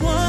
one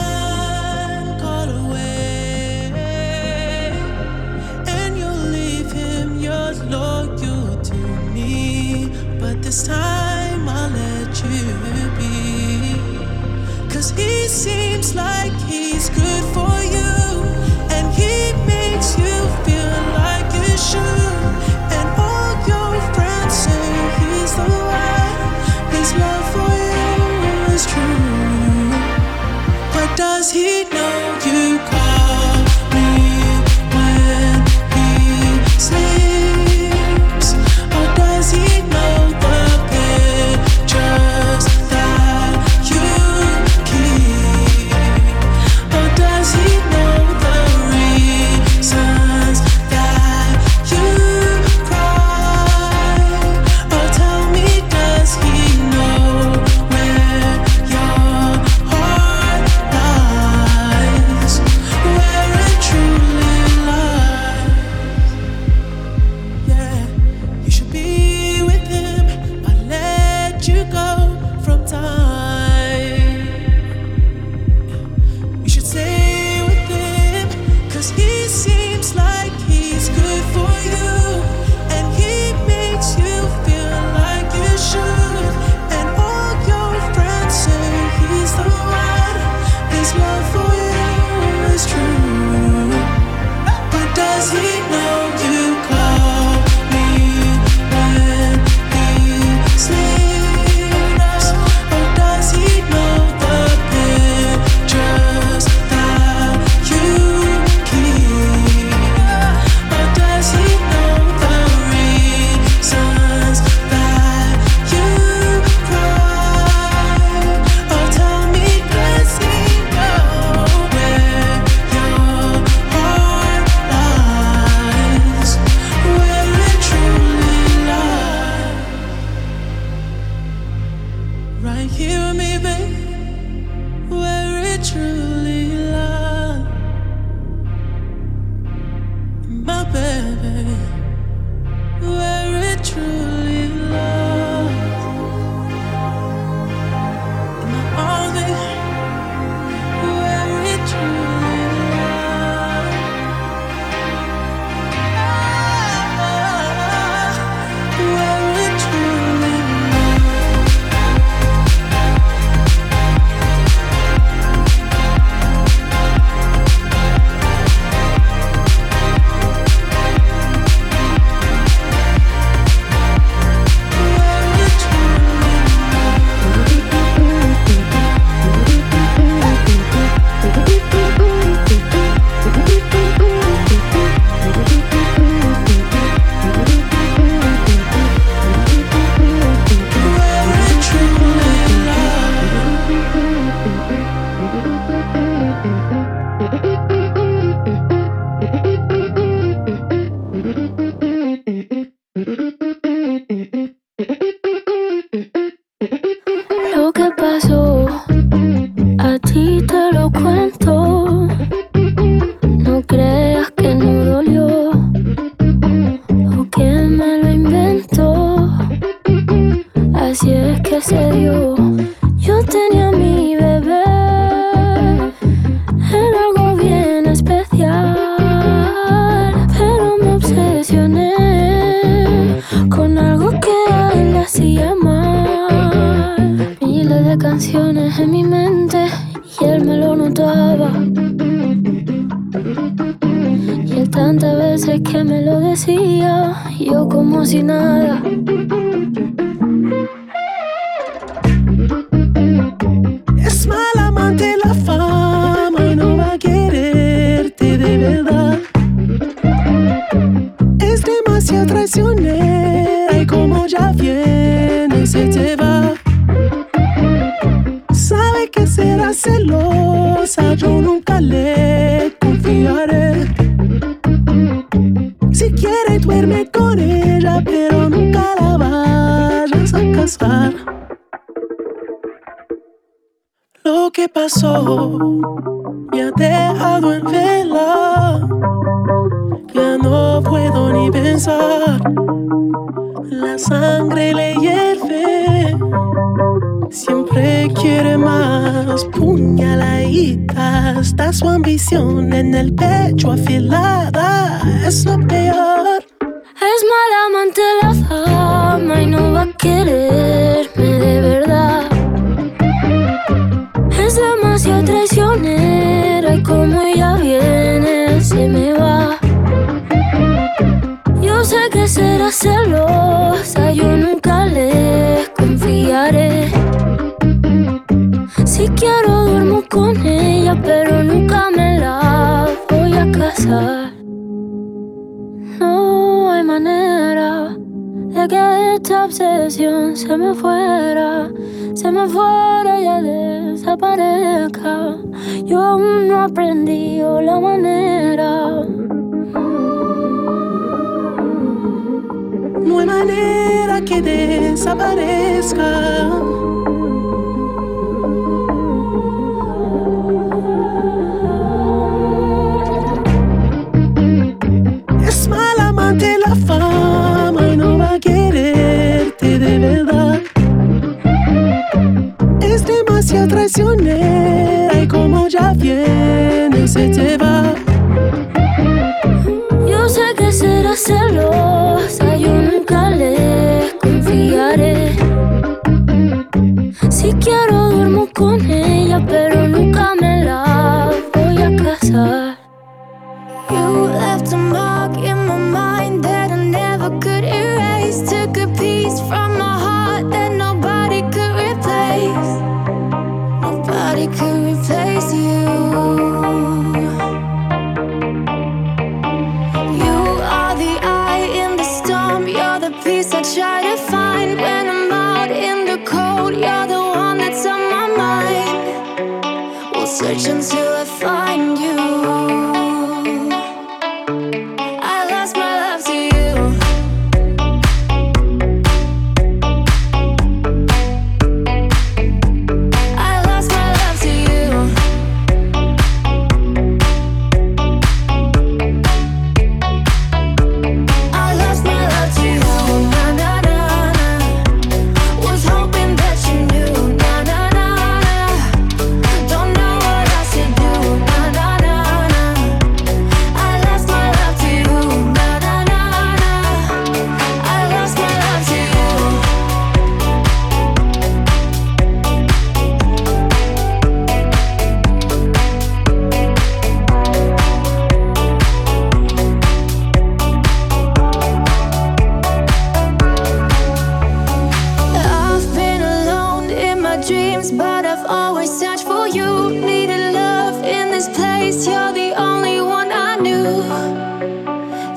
I've always searched for you. Needed love in this place. You're the only one I knew,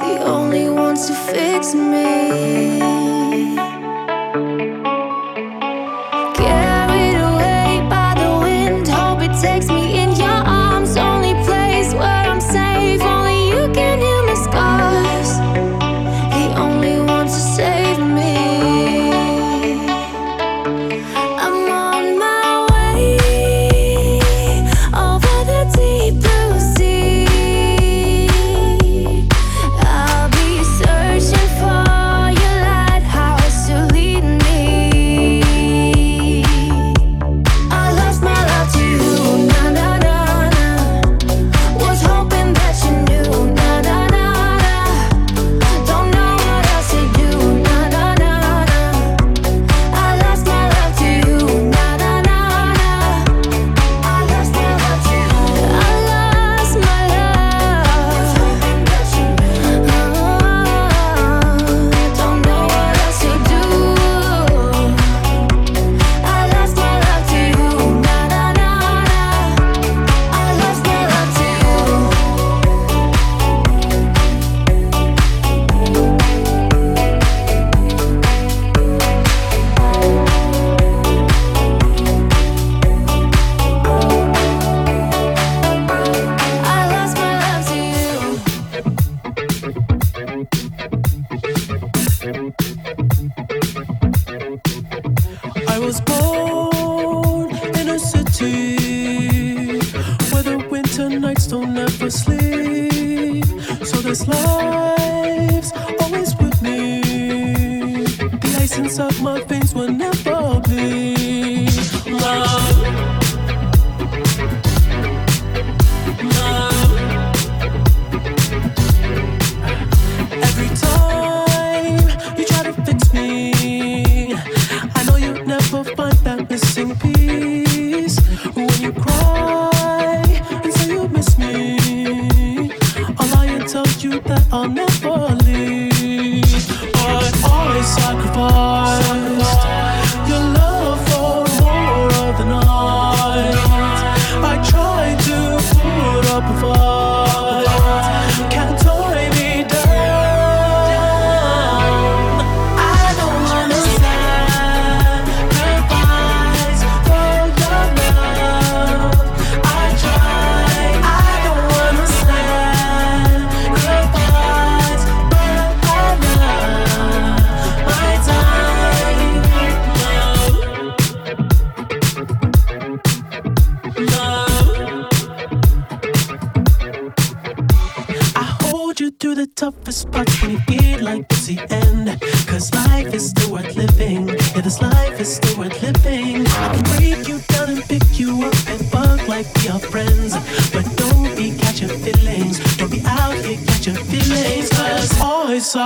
the only to fix me.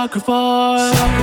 Sacrifice,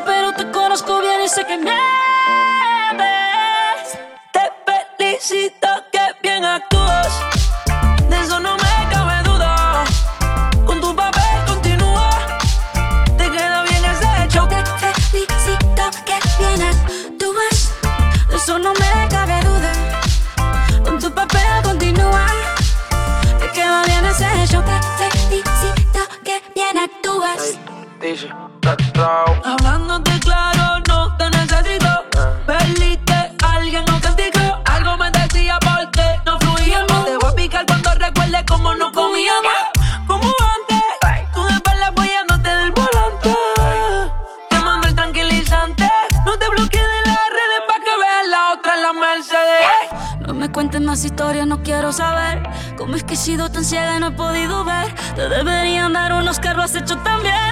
pero te conozco bien y sé que mientes. Te felicito. no he podido ver. Te deberían dar unos carros has hecho también.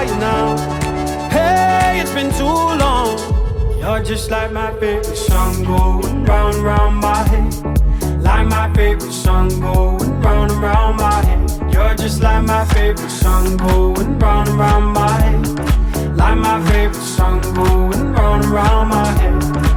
Are you now? Hey, it's been too long. You're just like my favorite song going round round my head. Like my favorite song going round and round my head. You're just like my favorite song going round and round my head. Like my favorite song going round and round my head.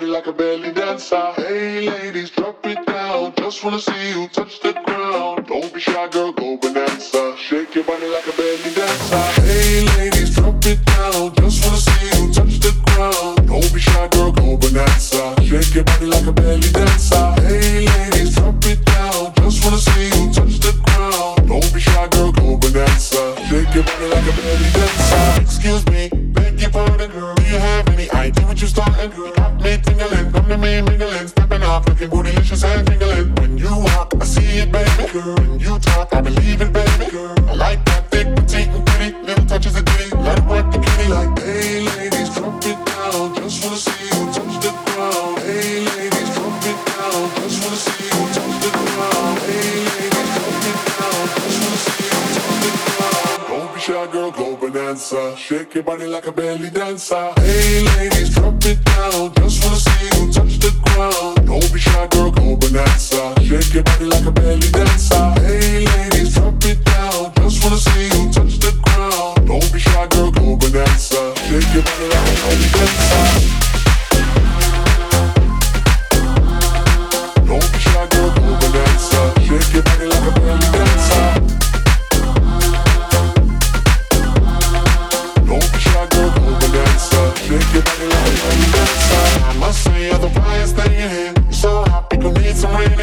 body like a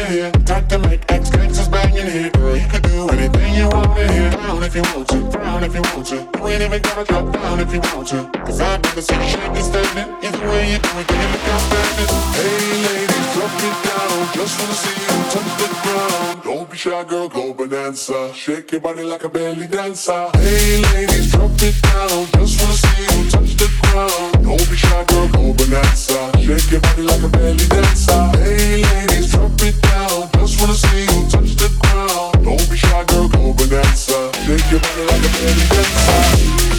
here. Got X gangsters bang in here. Girl, you can do anything you want in. Down if you want to, down if you want to. You ain't even gotta drop down if you want to. Cause I do the same shit that's standing. Either way you do it, then it comes standing. Hey ladies, drop it down. Just wanna see touch the ground. Don't be shy, girl, go Bananza. Shake your body like a belly dancer. Hey ladies, drop it down. Just wanna see you touch the ground. Don't be shy, girl, go Bananza. Shake your body like a belly dancer. Hey, ladies, it down. Just wanna see you touch the ground. Don't be shy, girl, go. Shake your body like a belly dancer.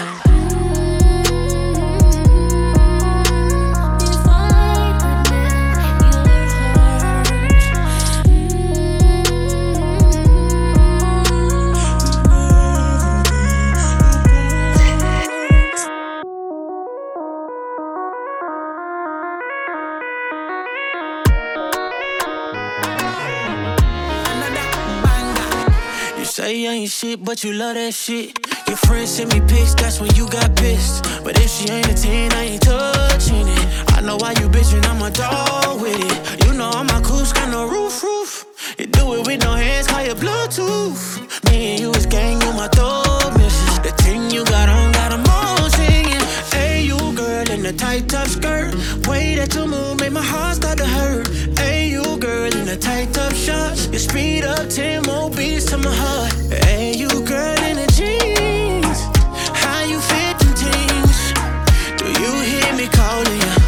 Bye. but you love that shit. Your friends send me pics, that's when you got pissed. But if she ain't a 10, I ain't touching it. I know why you bitchin', I'm a dog with it. You know all my a got no roof, roof. You do it with no hands, call your Bluetooth. Me and you is gang, you my thug missus. The thing you got on, got a Hey, you girl in a tight, tough skirt. Way that you move made my heart start to hurt. Hey, you girl in a tight, tough shot. You speed up 10 more beats to my heart. Hey, you girl in a jeans. How you fit them things? Do you hear me calling you?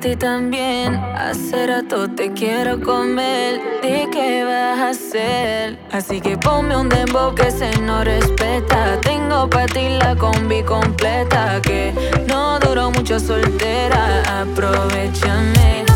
ti también. Hace rato te quiero comer. ¿De qué vas a hacer? Así que ponme un dembow que se no respeta. Tengo para ti la combi completa. Que no duró mucho soltera. Aprovechame.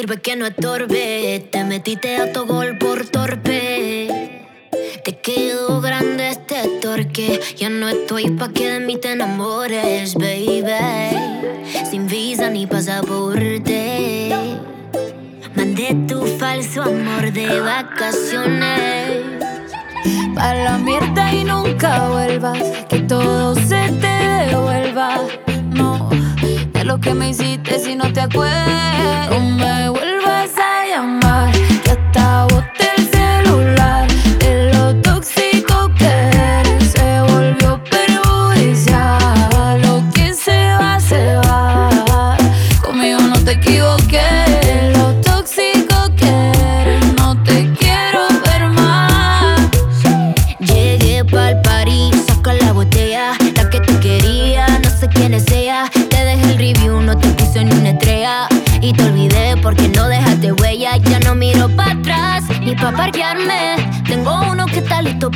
sirve que no estorbe. Te metiste a tu gol por torpe. Te quedó grande este torque. Ya no estoy pa' que de mí te enamores, baby. Sin visa ni pasaporte. Mandé tu falso amor de vacaciones. Pa' la mierda y nunca vuelvas. Que todo se te devuelva. No, de lo que me hiciste si no te acuerdas.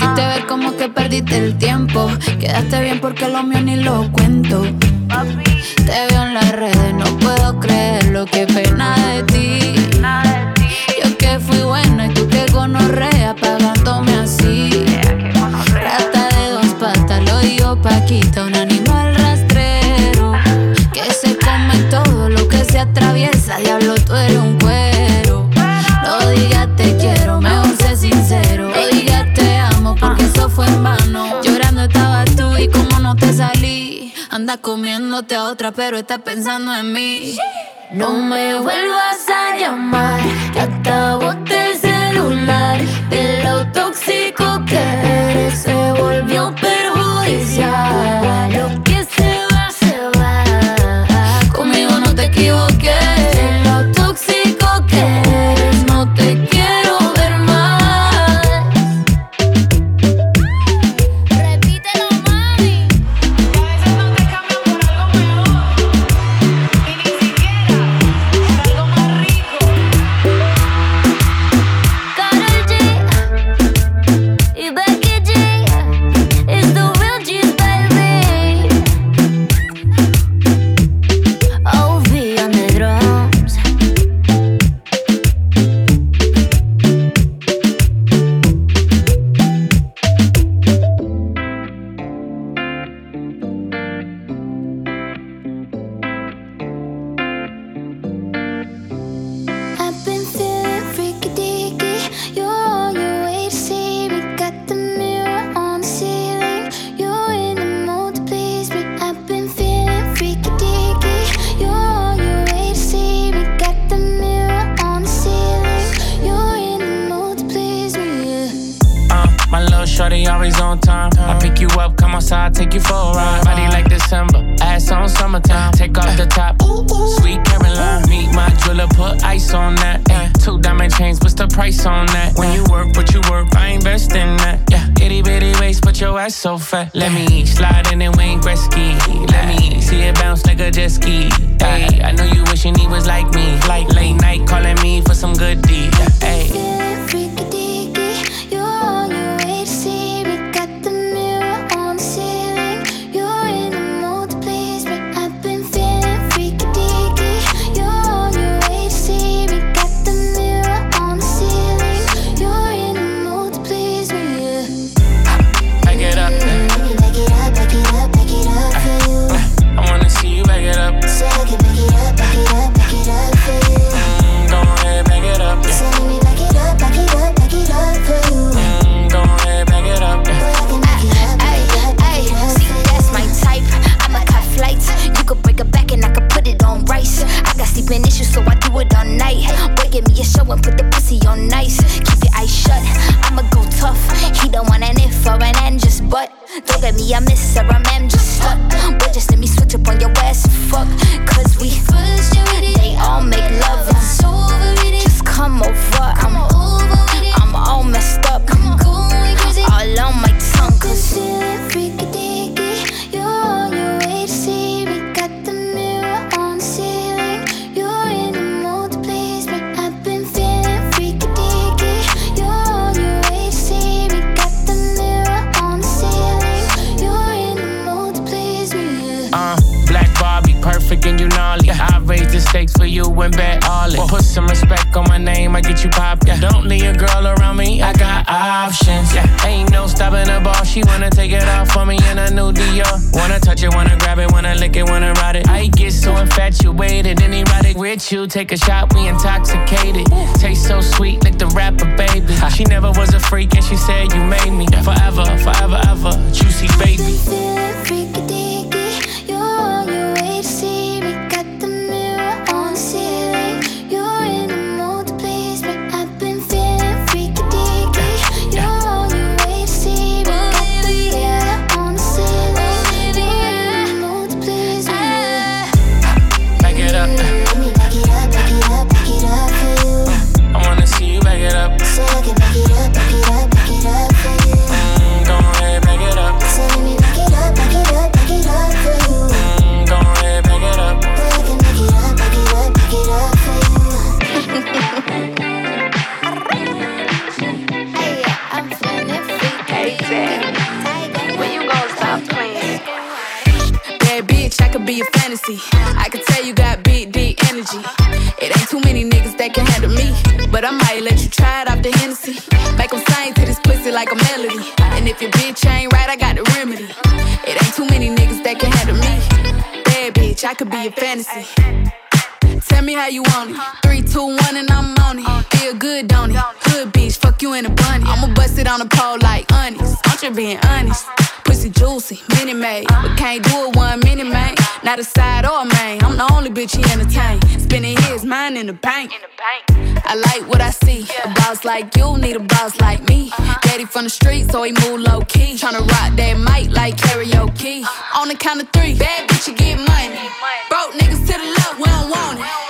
hiciste ver como que perdiste el tiempo. Quedaste bien porque lo mío ni lo cuento. buscándote a otra, pero estás pensando en mí. No me vuelvas a llamar, que acabo el celular de lo tóxico que eres. I could be a fantasy. Tell me how you want it. Three, two, one, and I'm on it. Uh. Feel good, don't it? Hood bitch, fuck you in a bunny. I'ma bust it on the pole like honest. I'm just being honest. Uh-huh. Pussy juicy, mini made. But can't do it one mini man. Not a side or a main. I'm the only bitch he entertain. Spending his mind in the bank. I like what I see. A boss like you need a boss like me. Uh-huh. Daddy from the street, so he move low key. Tryna rock that mic like karaoke. Uh-huh. On the count of three, bad bitch, you get money. Broke niggas to the left, we don't want it.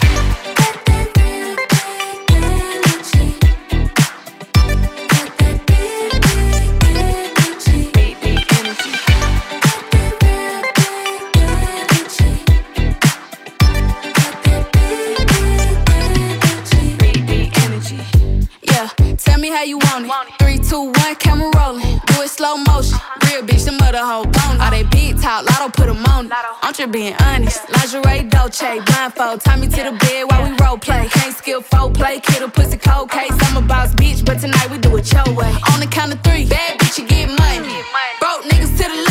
How you want it. Three, two, one, camera rolling. Do it slow motion. Real bitch, the mother hoe bone. All they big talk, lotto put them on it. I'm just being honest. Lingerie, Dolce, blindfold. Tie me to the bed while we role play. Can't skill folk play. Kid a pussy cold case. I'm a boss bitch, but tonight we do it your way. On the count of three, bad bitch, you get money. Broke niggas to the left,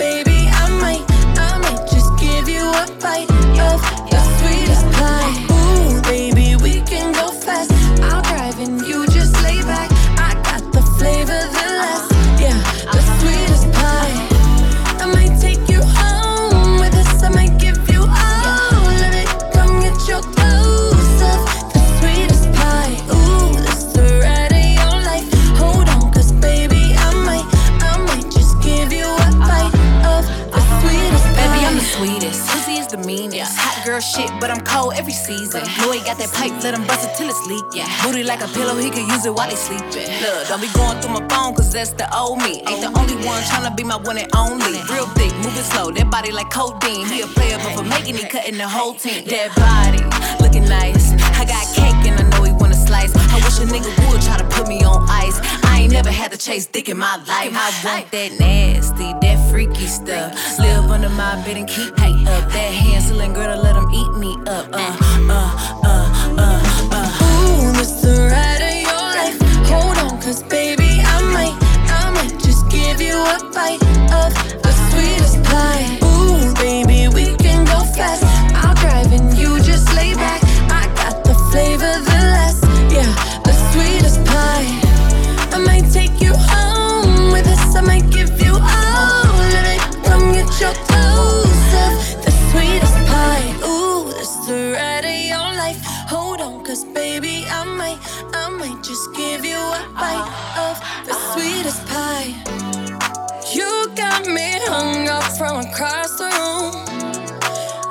baby, I might the old me. Ain't the only one trying to be my one and only. Real thick, moving slow, that body like codeine. He a player, but for making it, cutting the whole team. That body looking nice. I got cake and I know he wanna slice. I wish a nigga would try to put me on ice. I ain't never had to chase dick in my life. I want that nasty, that freaky stuff. Live under my bed and keep me up. That Hansel and Gretel, let them eat me up. Uh, uh, uh, uh, uh. Ooh, this the cause baby, I might, I might just give you a bite of the sweetest pie. Ooh, baby, we can go fast. I'll drive and you just lay back. Across the room.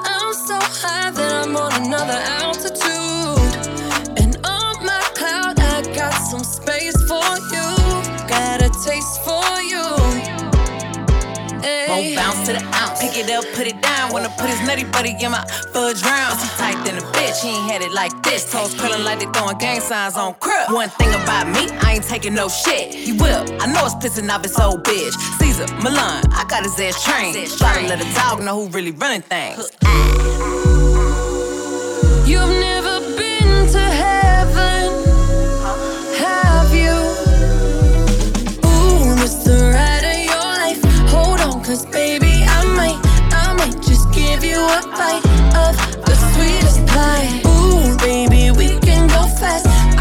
I'm so high that I'm on another altitude. And on my cloud, I got some space for you. Got a taste for you. Won't bounce to the ounce. Pick it up, put it down. Wanna put his nutty buddy in my fudge round. He tight than a bitch, he ain't had it like this. Toes curling like they throwing gang signs on crib. One thing about me, I ain't taking no shit. He will, I know it's pissing off his old bitch. Cesar, Millan, I got his ass trained. Try to let a dog know who really running things. You've never been to heaven, have you? Ooh, this the ride of your life. Hold on, cause baby, I might, I might just give you a bite of the sweetest pie. Ooh, baby, we can go fast.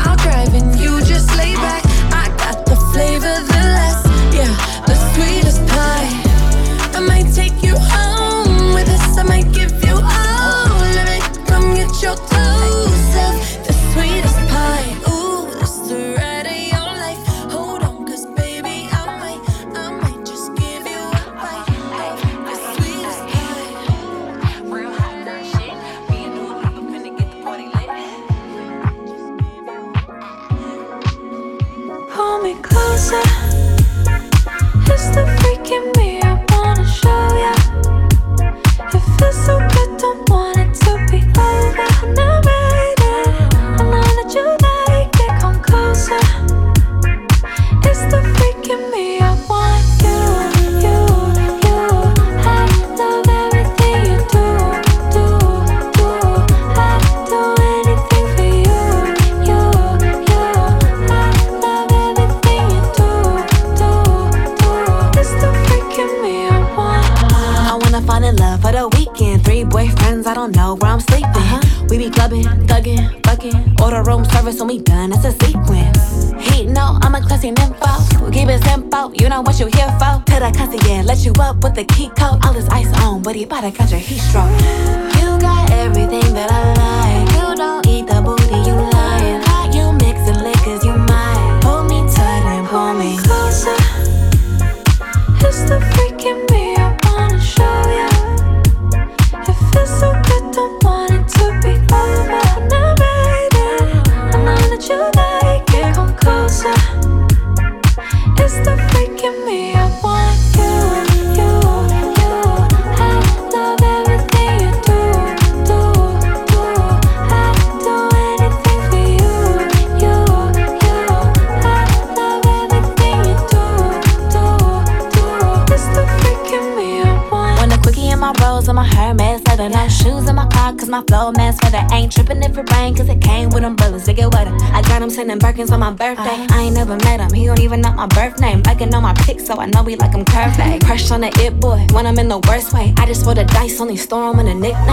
On the it boy, when I'm in the worst way. I just roll the dice, only store him in the nicknames.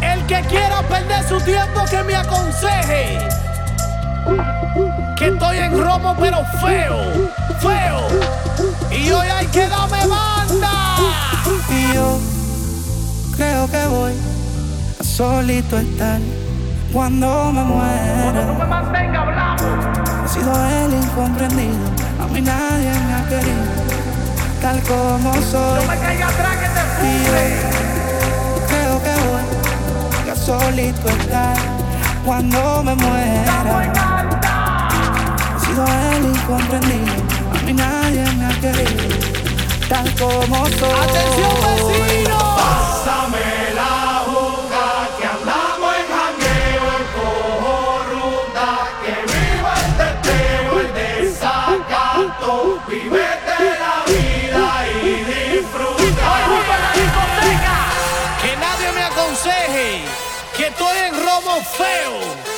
El que quiera perder su tiempo que me aconseje. Que estoy en romo pero feo, feo. Y hoy hay que darme banda. Y yo creo que voy a solito estar cuando me muera. Cuando no me mantenga hablando. He sido el incomprendido, a mí nadie me ha querido, tal como soy. No me caiga atrás que te puse solito estar cuando me muera. He sido el incomprendido, a mí nadie me ha querido, tal como soy. ¡Atención, vecino! Pásame la boca que andamos en jangueo, el cojo ruta, que viva el teteo, el desacato, vivete la vida y disfruta. ¡Ay, la discoteca! ¡Que nadie me aconseje! estoy en robo feo.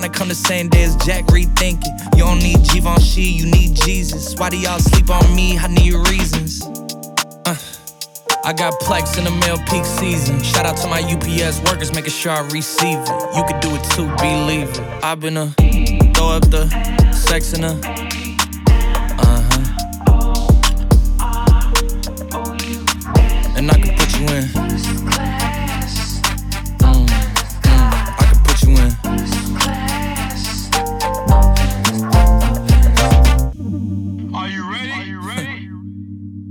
Tryna come the same day as Jack rethinking. You don't need Givenchy, you need Jesus. Why do y'all sleep on me? I need reasons. Uh, I got plex in the mail peak season. Shout out to my UPS workers, making sure I receive it. You could do it too, believe it. I've been a throw up the sex in a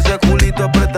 ese culito apretadito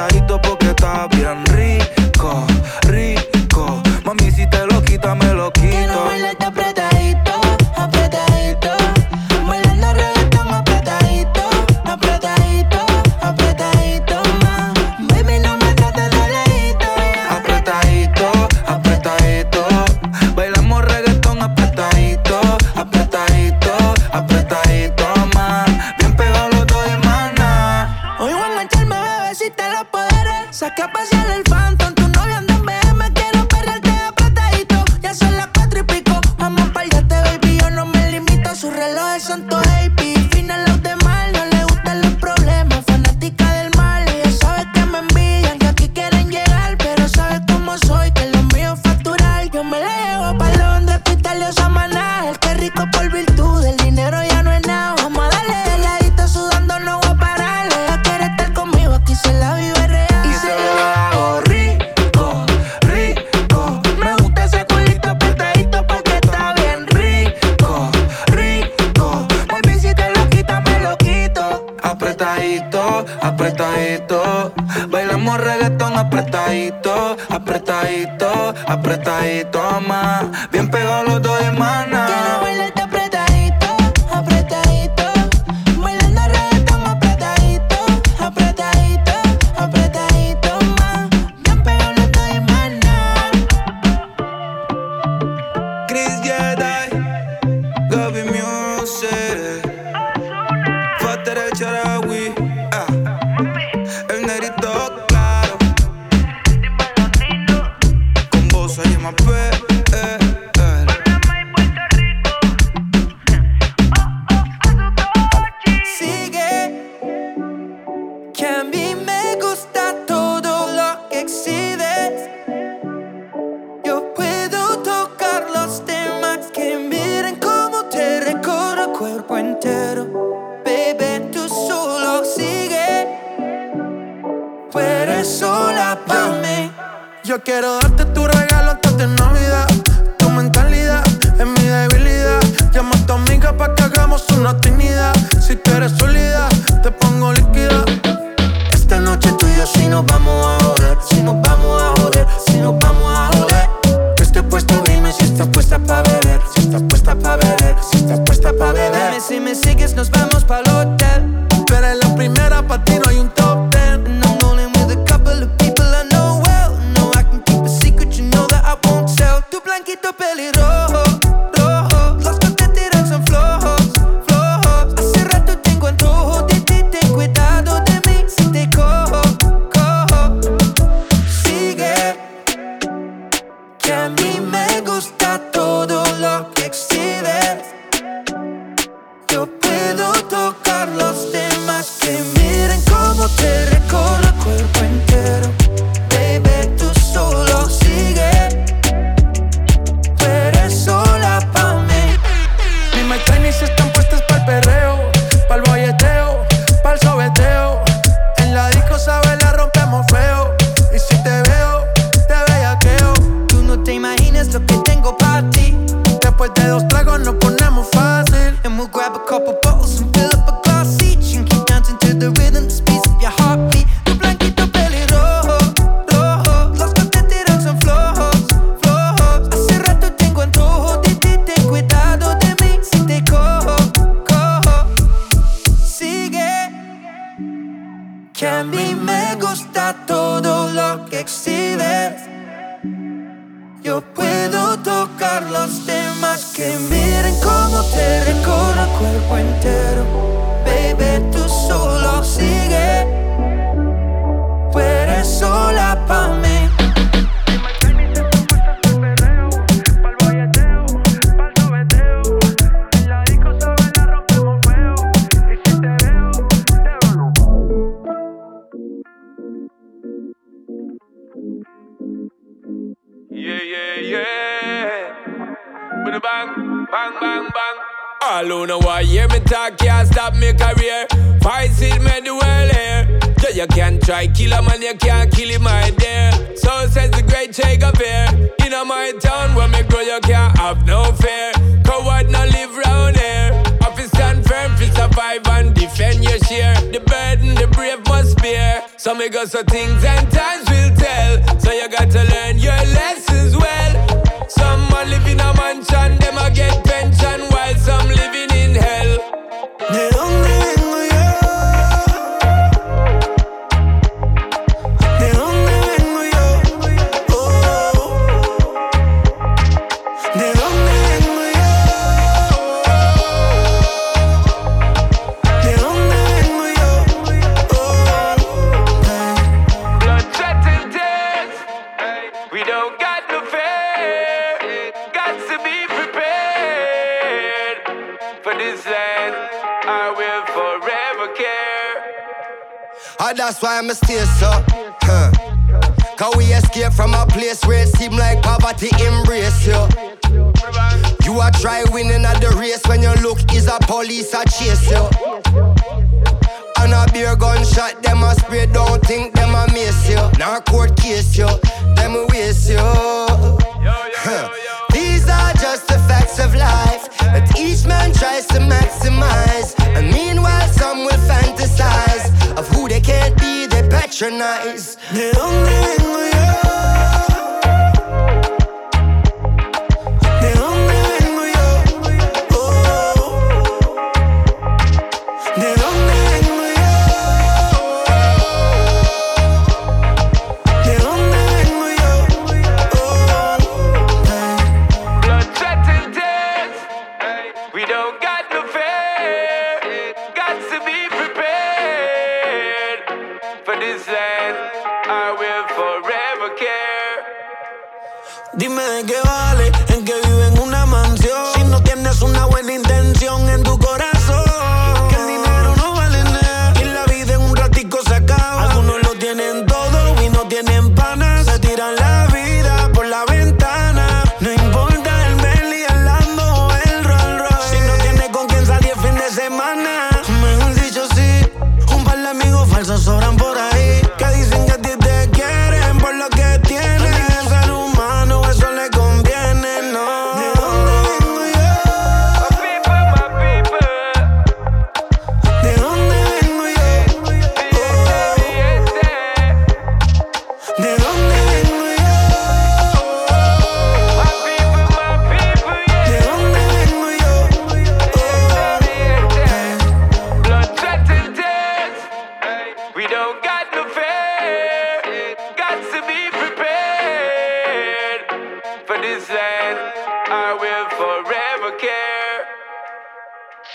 I will forever care.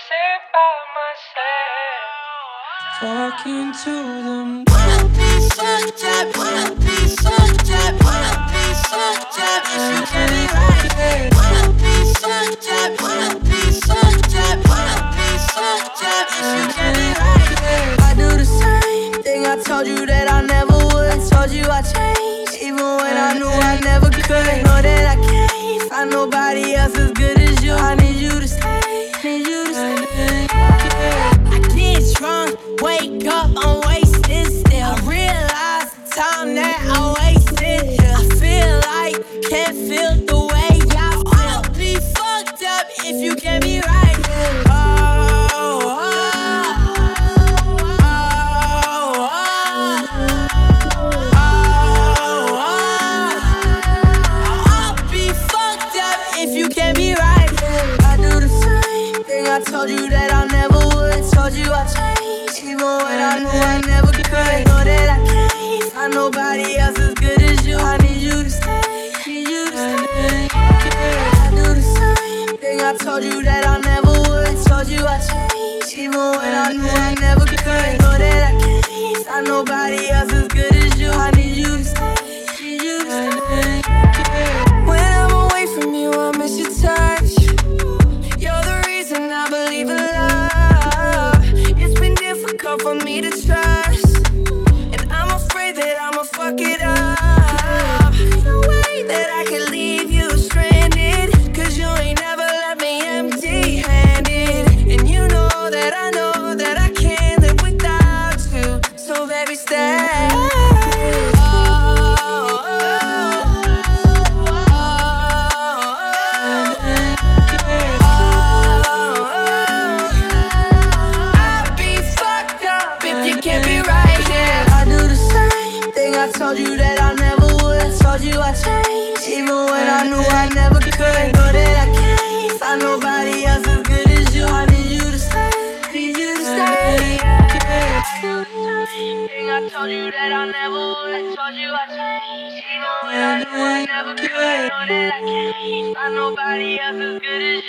Sit by myself, talking to them. Wanna be such a, wanna be such a, wanna be such a, if you get it right. Wanna be such a, wanna be such a, wanna be such a, if you get it right. I do the same thing I told you that I never would. I told you I changed, even when I knew I never could. Know that I can't find nobody else as good as you. I need you to stay, need you to stay. I get drunk, wake up, I'm wasted still. I realize the time that I wasted. I feel like can't feel the way I feel. I'll be fucked up if you get me right. You, even when I knew I never could. Know that I can't find nobody else else as good as